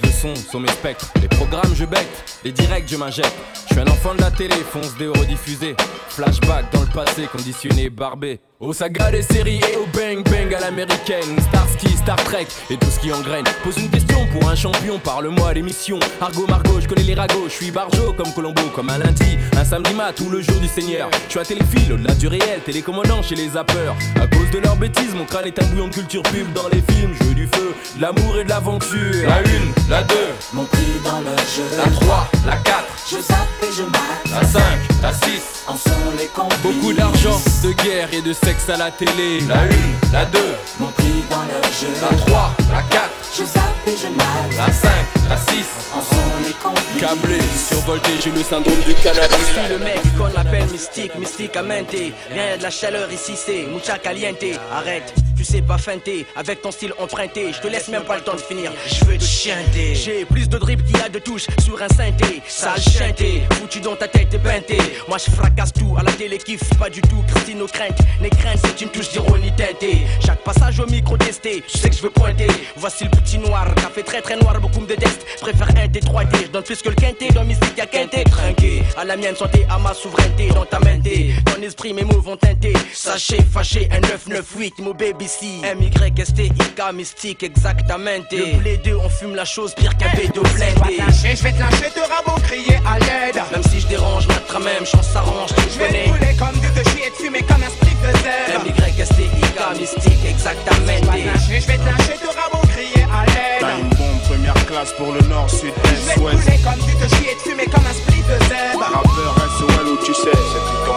télé, l'image, le son sont mes spectres. Les programmes, je bec, les directs, je m'injecte. Je suis un enfant de la télé, fonce des rediffusés. Flashback dans le passé, conditionné, barbé. Aux sagas des séries et au bang bang à l'américaine. Starsky, Star Trek et tout ce qui engraine. Pose une question pour un champion, parle-moi l'émission. Argo Margot, je connais les ragots, je suis barjo comme Colombo, comme un lundi, un samedi mat ou le jour du Seigneur. Je suis à téléphile, au-delà du réel, télécommandant chez les zappeurs. À cause de leurs bêtises, mon crâne est un bouillon de culture pub dans les films. Jeu du feu, de l'amour et de l'aventure. La une, la deux, Mon prix dans le jeu. la 3, la 4, Je zappe et je mate. la 5, la 6. En sont les complices. Beaucoup d'argent, de guerre et de sexe à la télé. La 1, la 2, Mon prix dans le jeu. la 3, la 4, Je zappe et je mate. la 5, la 6. En sont les complices. Câblé, survolté, j'ai le syndrome du cannabis. Je suis le mec qu'on appelle mystique, mystique amente. Rien de la chaleur ici, c'est mucha caliente. Arrête, tu sais pas feinter, avec ton style emprunté. Je te laisse même pas le temps de finir, je veux te chienter. J'ai plus de drip qu'il y a de touches sur un synthé. Sale chanté, foutu dans ta tête et peinté. Moi je fracasse tout, à la télé kiffe pas du tout. Christine aux craintes, les craintes c'est une touche d'ironie teintée. Chaque passage au micro testé, tu sais que je veux pointer. Voici le petit noir, café très très noir, beaucoup me détestent. Je préfère un T3D, je donne plus que le quinté. Dans mystique y'a quinté, trinqué. À la mienne santé, à ma souveraineté. Dans ta mente, ton esprit, mes mots vont teinter. Sachez, fâché, un 998, mon baby C. M-Y-S-T-I-K, mystique, exactement. Le blé deux, on fume la chose pire qu'un bédo blindé. Je vais te lâcher, te rabot, crier à l'aide. Même si je dérange, notre même chance s'arrange, tu Je vais comme du de chier et te fumer comme un split de zèbre. M-Y-S-T-I-K, mystique, exactement. Je vais te lâcher, te rabot, crier à T'as l'aide. une bombe première classe pour le nord, sud, Je vais est, te ouest. comme du de chier et te fumer comme un split de zèbre. Rappeur SOL où tu sais, c'est tout ton.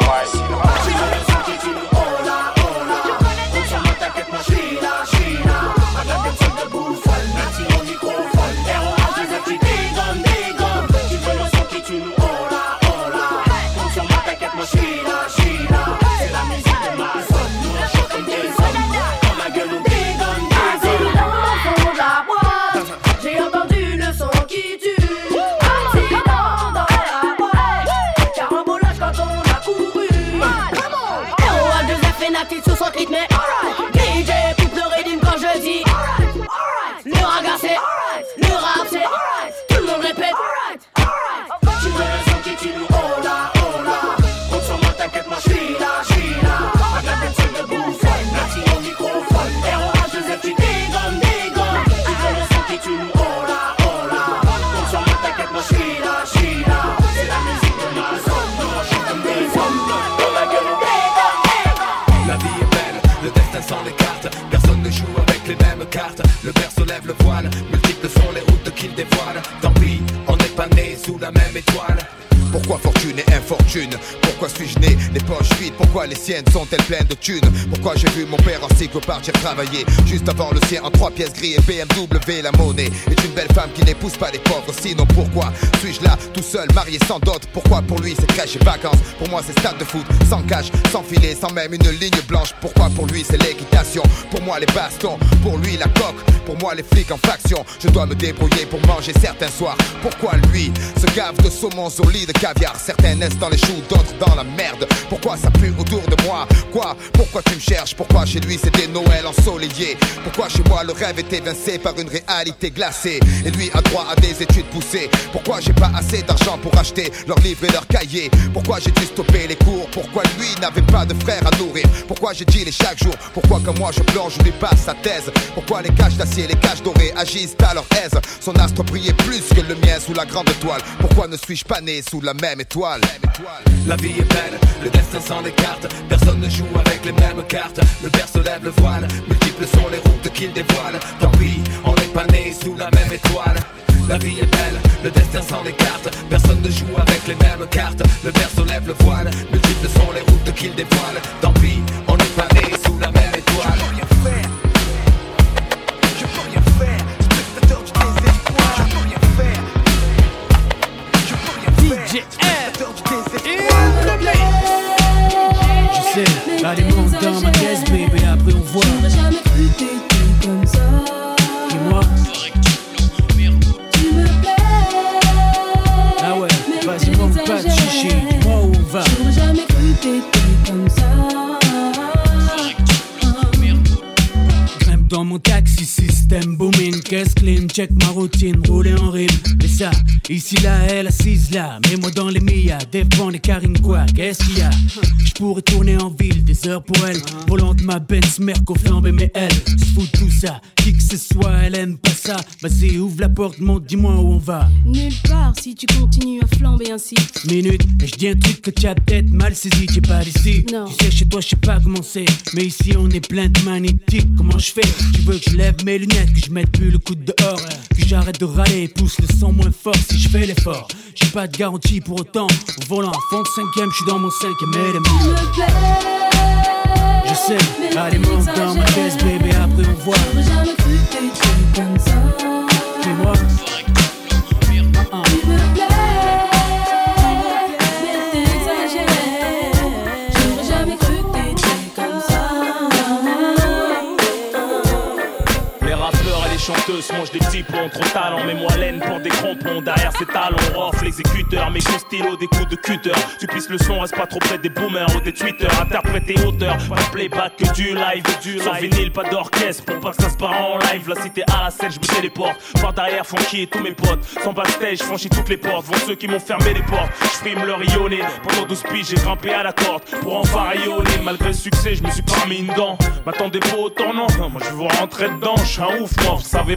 Pourquoi fortune et infortune fortune. Pourquoi suis-je né? Les poches vides Pourquoi les siennes sont-elles pleines de thunes? Pourquoi j'ai vu mon père en cycle partir travailler Juste avant le sien en trois pièces gris et BMW La monnaie. Est une belle femme qui n'épouse pas les pauvres. Sinon pourquoi suis-je là tout seul marié sans dot? Pourquoi pour lui c'est crèche et vacances? Pour moi c'est stade de foot sans cash, sans filet, sans même une ligne blanche. Pourquoi pour lui c'est l'équitation? Pour moi les bastons, pour lui la coque. Pour moi les flics en faction Je dois me débrouiller pour manger certains soirs. Pourquoi lui se gave de saumon au lit de caviar? Certains naissent dans les choux, d'autres dans la merde. Pourquoi ça pue autour de moi? Quoi? Pourquoi tu me cherches? Pourquoi chez lui c'était Noël ensoleillé? Pourquoi chez moi le rêve est évincé par une réalité glacée? Et lui a droit à des études poussées. Pourquoi j'ai pas assez d'argent pour acheter leurs livres et leurs cahiers? Pourquoi j'ai dû stopper les cours? Pourquoi lui n'avait pas de frère à nourrir? Pourquoi j'ai dit les chaque jour Pourquoi comme moi je plonge, lui passe sa thèse? Pourquoi les caches d'acier, les caches dorées agissent à leur aise? Son astre brillait plus que le mien sous la grande étoile Pourquoi ne suis-je pas né sous la même étoile? La vie est belle, le destin s'en écarte. Personne ne joue avec les mêmes cartes. Le père se lève le voile, multiples sont les routes qu'il dévoile. Tant pis, on n'est pas né sous la même étoile. La vie est belle, le destin s'en écarte. Personne ne joue avec les mêmes cartes. Le père se lève le voile, multiples sont les routes qu'il dévoile. Tant pis, on n'est pas né sous la même étoile. Je voit. J'aurais jamais cru t'étais comme ça. Et moi Tu me plais. Ah ouais, vas-y, monte pas de chichi, où on va. J'aurais jamais cru t'étais dans mon taxi, système. Booming, caisse clean, check ma routine, rouler en rime. Mais ça, ici là, elle assise là, mets-moi dans les millas, dépend des carines quoi, qu'est-ce qu'il y a? Je pourrais tourner en ville, des heures pour elle, volant de ma Benz, Merco flambé, mais elle se fout tout ça, qui ce soit, elle aime pas ça. Vas-y, ouvre la porte, monte, dis-moi où on va. Nulle part si tu continues à flamber ainsi. Minute, et je dis un truc que tu as peut-être mal saisi, t'es pas d'ici. Non. Tu sais, chez toi, je sais pas comment c'est. Mais ici, on est plein de magnétiques. Comment je fais? Tu veux que je lève mes lunettes, que je mette plus le coup de dehors, que j'arrête de râler et pousse le son moins fort si je fais l'effort. J'ai pas de garantie pour autant. Au volant, fond de cinquième, je suis dans mon cinquième élément. Me plais. Allez, monte dans ma caisse, bébé, après on voit. J'aurais jamais cru t'étais comme ça. Et et mangent des petits ponts, trop talent, mets-moi laine pour des crampons. Derrière ces talons, rough, l'exécuteur, mes coups stylo, des coups de cutter. Tu pisses le son, reste pas trop près des boomers ou des tweeters. Interpréter auteur, pas de playback que du live, du Sans vinyle, pas d'orchestre pour pas que ça se part en live. La cité à la scène, je me téléporte. Par derrière, funky et tous mes potes. Sans backstage, franchis toutes les portes. Vont ceux qui m'ont fermé les portes. Je frime leur rayonner. Pendant 12 piges, j'ai grimpé à la corde pour enfin rayonner. Malgré le succès, je me suis pas mis une dent. M'attendez pas au tournant. Non, Moi, je veux rentrer dedans. Je suis un ouf, moi, vous savez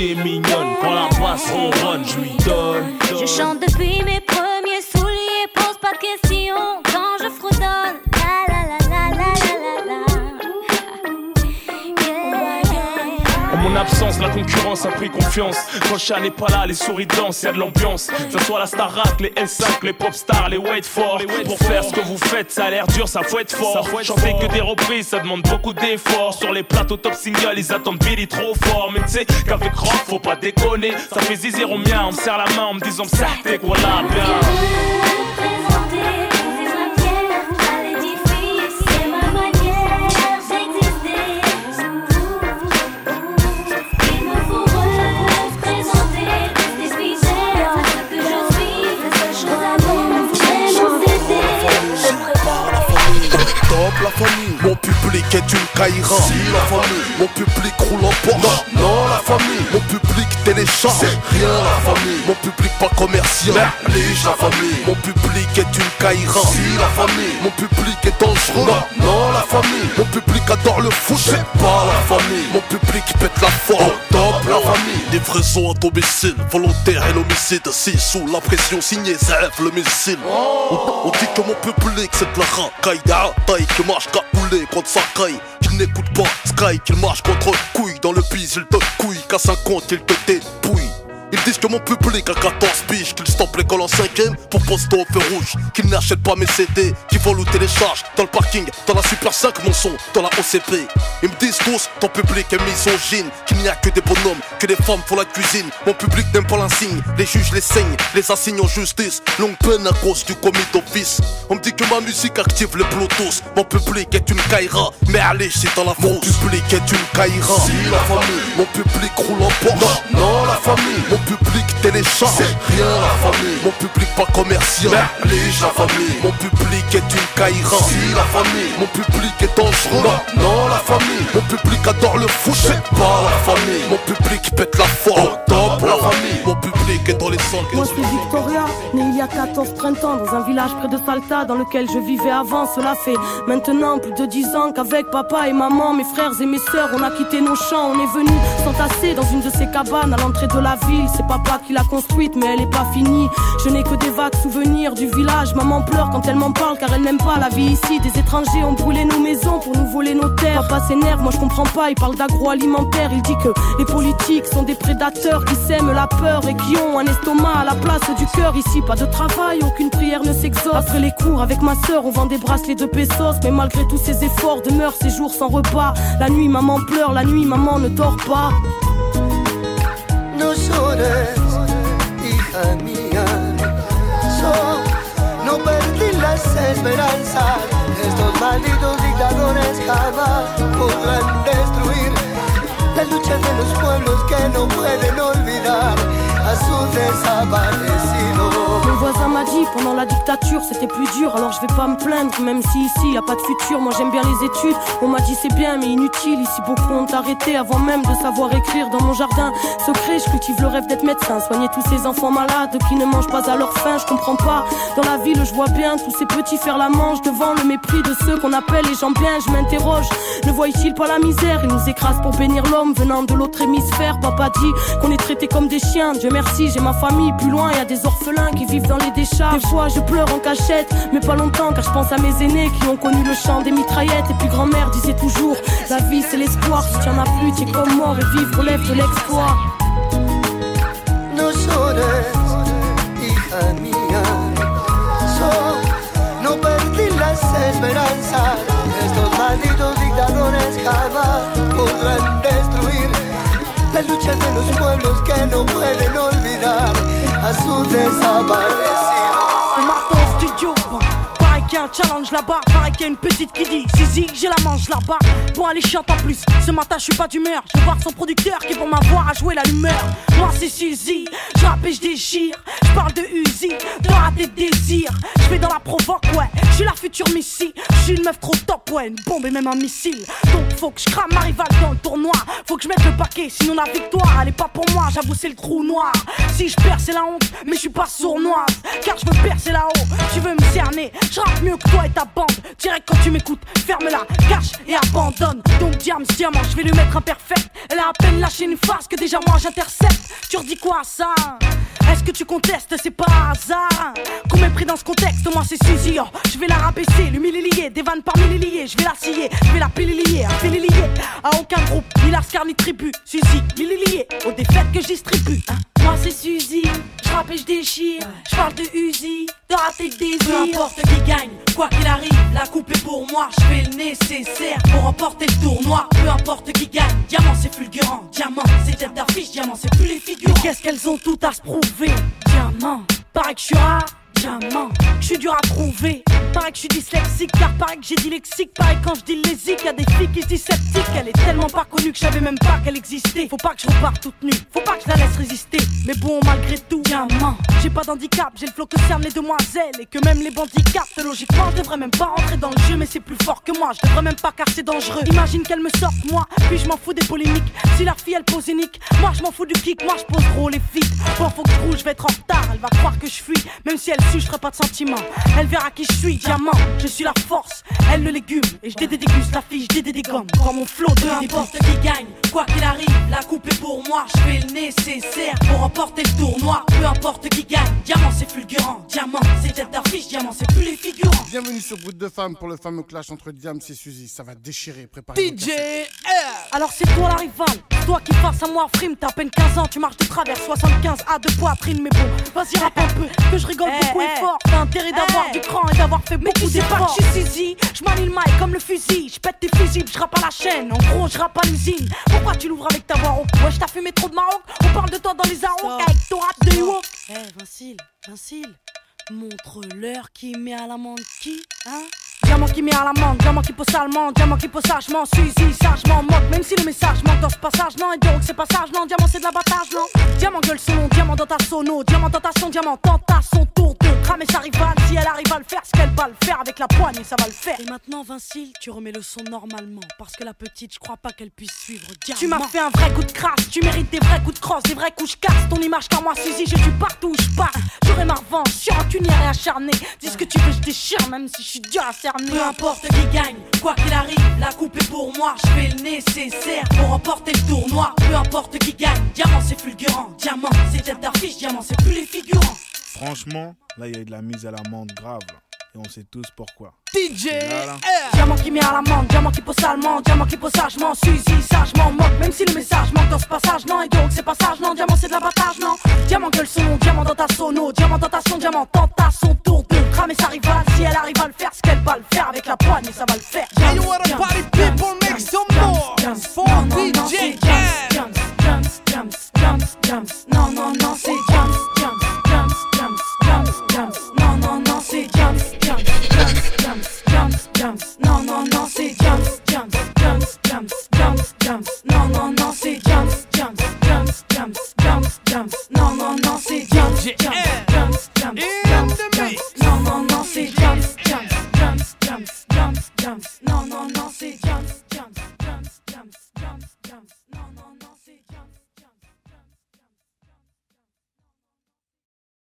Est mignonne. Quand la basse ronronne, je lui donne. Je chante depuis mes absence, la concurrence a pris confiance. Chat n'est pas là, les souris dansent, y'a de l'ambiance. Que ce soit la Starac, les S5, les pop stars, les wait for. Pour faire ce que vous faites, ça a l'air dur, ça faut être fort. Chanter que des reprises, ça demande beaucoup d'efforts. Sur les plateaux top single, ils attendent Billy trop fort. Mais tu sais qu'avec rock, faut pas déconner. Ça fait zizi au mien, on me serre la main en me disant ça, t'es quoi là, bien. Mon public est une caïra. Si la famille, mon public roule en Porsche. Non, non, la famille, mon public télécharge. C'est rien la famille, mon public pas commercial. La famille, mon public est une caïra. Si la famille, mon public est dangereux. Non, non, la famille, mon public adore le foot. C'est pas la famille, mon public pète la forme. Top la famille, livraison à domicile, volontaire et l'homicide. Si sous la pression, signé Zef le missile. On, on dit que mon public c'est de la racaille, taille qui marche capoulé contre sa caille. Qu'il n'écoute pas Sky, qu'il marche contre couille. Dans le bise, il te couille, qu'à 50, il te Puis Ils disent que mon public a 14 piges, qu'ils stoppent l'école en 5ème pour poster au feu rouge, qu'ils n'achètent pas mes CD, qu'ils volent ou téléchargent dans le parking, dans la Super 5 mon son, dans la OCP. Ils me disent tous, ton public est misogyne, qu'il n'y a que des bonhommes, que des femmes pour la cuisine. Mon public n'aime pas l'insigne, les juges les saignent, les assignent en justice. Longue peine à cause du commis d'office. On me dit que ma musique active les Bluetooth. Mon public est une caïra, mais allez, c'est dans la Mon public est une caïra. Si la famille, mon public roule en Porsche. Non, non, la famille, mon public télécharge. C'est rien la famille, mon public pas commercial. Néglige la famille, mon public est une caïra. Si la famille, mon public est dangereux. Non, non, la famille, mon public adore le foot. C'est pas la famille, mon public pète la forme. Top la famille, mon public est dans les sangs. Moi c'est Victoria, née il y a 14 printemps dans un village près de Salta dans lequel je vivais avant. Cela fait maintenant plus de 10 ans qu'avec papa et maman, mes frères et mes sœurs, on a quitté nos champs. On est venu s'entasser dans une de ces cabanes à l'entrée de la ville. C'est papa qui l'a construite, mais elle est pas finie. Je n'ai que des vagues souvenirs du village. Maman pleure quand elle m'en parle car elle n'aime pas la vie ici. Des étrangers ont brûlé nos maisons pour nous voler nos terres. Papa s'énerve, moi je comprends pas. Il parle d'agroalimentaire. Il dit que les politiques sont des prédateurs qui sèment la peur et qui ont un estomac à la place du cœur. Ici, pas de travail, aucune prière ne s'exauce. Après les cours avec ma sœur, on vend des bracelets de pesos. Mais malgré tous ces efforts, demeure ces jours sans repas. La nuit, maman pleure, la nuit, maman ne dort pas. Llores, hija mía. No perdí las esperanzas. Estos malditos dictadores jamás podrán destruir la lucha de los pueblos que no pueden olvidar. Mon voisin m'a dit pendant la dictature c'était plus dur. Alors je vais pas me plaindre même si ici y a pas de futur. Moi j'aime bien les études. On m'a dit c'est bien mais inutile. Ici beaucoup ont arrêté avant même de savoir écrire dans mon jardin. Secret je cultive le rêve d'être médecin. Soigner tous ces enfants malades qui ne mangent pas à leur faim. Je comprends pas. Dans la ville je vois bien tous ces petits faire la manche devant le mépris de ceux qu'on appelle les gens bien. Je m'interroge. Ne voient-ils pas la misère? Ils nous écrasent pour bénir l'homme venant de l'autre hémisphère. Papa dit qu'on est traité comme des chiens. Dieu merci j'ai ma famille plus loin y a des orphelins qui vivent dans les décharges. Des fois je pleure en cachette, mais pas longtemps car je pense à mes aînés qui ont connu le chant des mitraillettes. Et puis grand-mère disait toujours La vie c'est l'espoir, si tu en as plus, tu es comme mort et vivre relève de l'exploit. La lucha de los pueblos que no pueden olvidar a su desaparecido. Y a un challenge là-bas, pareil qu'il y a une petite qui dit Zizi, j'ai la manche là-bas. Bon, allez, chante en plus. Ce matin, je suis pas d'humeur. Je voir son producteur qui, pour m'avoir, a joué la lumière. Moi, c'est Suzy. Je rappe et je déchire. Je parle de Uzi, de des désirs. Je vais dans la provoque, ouais. Je suis la future Missy. Je suis une meuf trop top, ouais. Une bombe et même un missile. Donc, faut que je crame ma rivale dans le tournoi. Faut que je mette le paquet, sinon la victoire, elle est pas pour moi. J'avoue, c'est le trou noir. Si je perds, c'est la honte. Mais je suis pas sournoise. Car je veux percer là-haut. Tu veux me cerner? Je rappe mieux que toi et ta bande. Direct quand tu m'écoutes, ferme-la, cache et abandonne. Donc, diam, diamant, je vais lui mettre un perfect. Elle a à peine lâché une face que déjà moi j'intercepte. Tu redis quoi ça? Est-ce que tu contestes? C'est pas hasard. Qu'on mépris dans ce contexte, moi c'est Suzy. oh. Je vais la rabaisser, l'humilier, des vannes par milliers. Je vais la scier, je vais la pililier, lié à aucun groupe, ni Lascar ni tribu. Suzy, lié aux défaites que je distribue. hein. Moi c'est Suzy, je rappe et je déchire. Je parle de Uzi, de rater le désir. Peu importe qui gagne, quoi qu'il arrive, la coupe est pour moi. Je fais le nécessaire pour remporter le tournoi. Peu importe qui gagne, diamant c'est fulgurant. Diamant c'est tête d'affiche, diamant c'est plus les figures. Qu'est-ce qu'elles ont tout à se prouver? Diamant, paraît que je suis rare. Diamant, je suis dur à trouver. Pareil que je suis dyslexique, car pareil que j'ai dit lexique. Pareil quand je dis lésique, y a des filles qui se disent sceptiques. Elle est tellement pas connue que je savais même pas qu'elle existait. Faut pas que je reparte toute nue, faut pas que je la laisse résister. Mais bon, malgré tout, diamant, j'ai pas d'handicap, j'ai le flow que cernent les demoiselles. Et que même les bandits captent, logiquement, je devrais même pas rentrer dans le jeu. Mais c'est plus fort que moi, je devrais même pas car c'est dangereux. Imagine qu'elle me sorte, moi, puis je m'en fous des polémiques. Si la fille elle pose unique, moi je m'en fous du kick, moi je pose trop les filles. Bon, faut que je roule, je vais être en retard, elle va croire que je fuis. Même si elle suit, je ferai pas de sentiments. Elle verra qui je suis, diamant, je suis la force, elle le légume. Et je dédéguste la fille, je des gommes. Quand mon flot de n'importe qui gagne, quoi qu'il arrive, la coupe est pour moi. Je fais le nécessaire pour remporter le tournoi. Peu importe qui gagne, diamant c'est fulgurant. Diamant c'est tête d'affiche, diamant c'est plus les figurants. Bienvenue sur Brut de Femmes pour le fameux clash entre Diam et Suzy. Ça va déchirer, préparez DJ Alors c'est toi la rivale, toi qui face à moi, frime. T'as à peine 15 ans, tu marches de travers 75 à de poitrine. Mais bon, vas-y rap un peu, que je rigole Eh, et eh. fort. T'as intérêt d'avoir Eh. du cran et d'avoir fait Mais beaucoup tu sais pas d'efforts. que Je suis Zizi, je manie le mic comme le fusil. Je pète tes fusibles, je rappe à la chaîne. En gros, je rappe à l'usine. Pourquoi tu l'ouvres avec ta voix rauque Ouais, je t'as fumé trop de Maroc. On parle de toi dans les arocs avec ton rap de Iwo. Eh, Vincile, Vincile, montre-leur qui met à l'amende qui, hein? Diamant qui met à l'amende, diamant qui pose salement, diamant qui pose sagement, Suzy, sagement, moque, même si le message manque dans ce passage, non, et donc c'est passage, non, diamant c'est de l'abattage, non. Diamant gueule son nom, diamant dans ta sono, diamant dans ta son, diamant tente à son tour de cramer sa rivale, si elle arrive à le faire, ce qu'elle va le faire avec la poigne, ça va le faire. Et maintenant, Vincile, tu remets le son normalement. Parce que la petite, je crois pas qu'elle puisse suivre Diamant. Tu m'as fait un vrai coup de crasse, tu mérites des vrais coups de crosse, des vrais coups, je casse ton image car moi Suzy, je tue partout où je passe. J'aurai ma revanche, sur rancunière et acharné. Dis ce que tu veux, je déchire, même si je suis dur à Peu importe qui gagne, quoi qu'il arrive, la coupe est pour moi. Je fais le nécessaire pour remporter le tournoi. Peu importe qui gagne, diamant c'est fulgurant. Diamant c'est tête d'affiche, diamant c'est plus les figurants. Franchement, là, il y a eu de la mise à l'amende grave. Là et on sait tous pourquoi. DJ Diamant qui met à l'amende, diamant qui pose salement, diamant qui pose sagement, Suzy sagement, manque, même si le message manque dans ce passage, non, et donc c'est passage, non, diamant c'est de l'abattage, non, diamant gueule son diamant dans ta sono, diamant dans ta son, diamant tente à son. Tour de cramer sa rivale, si elle arrive à le faire, ce qu'elle va le faire avec la poigne, ça va le faire. Non, non, non, c'est non, non, non, c'est jumps, no, no, non, c'est jumps, jumps, jumps, jumps, jumps, jumps, No, no, no, c'est jumps, jumps, jumps, jumps, jumps, jumps, No, no, no, c'est jumps, jumps, jumps, jumps, jumps, jumps, No, no, no, c'est jumps, jumps, jumps, jumps, jumps, jumps, non, non, non, c'est jumps.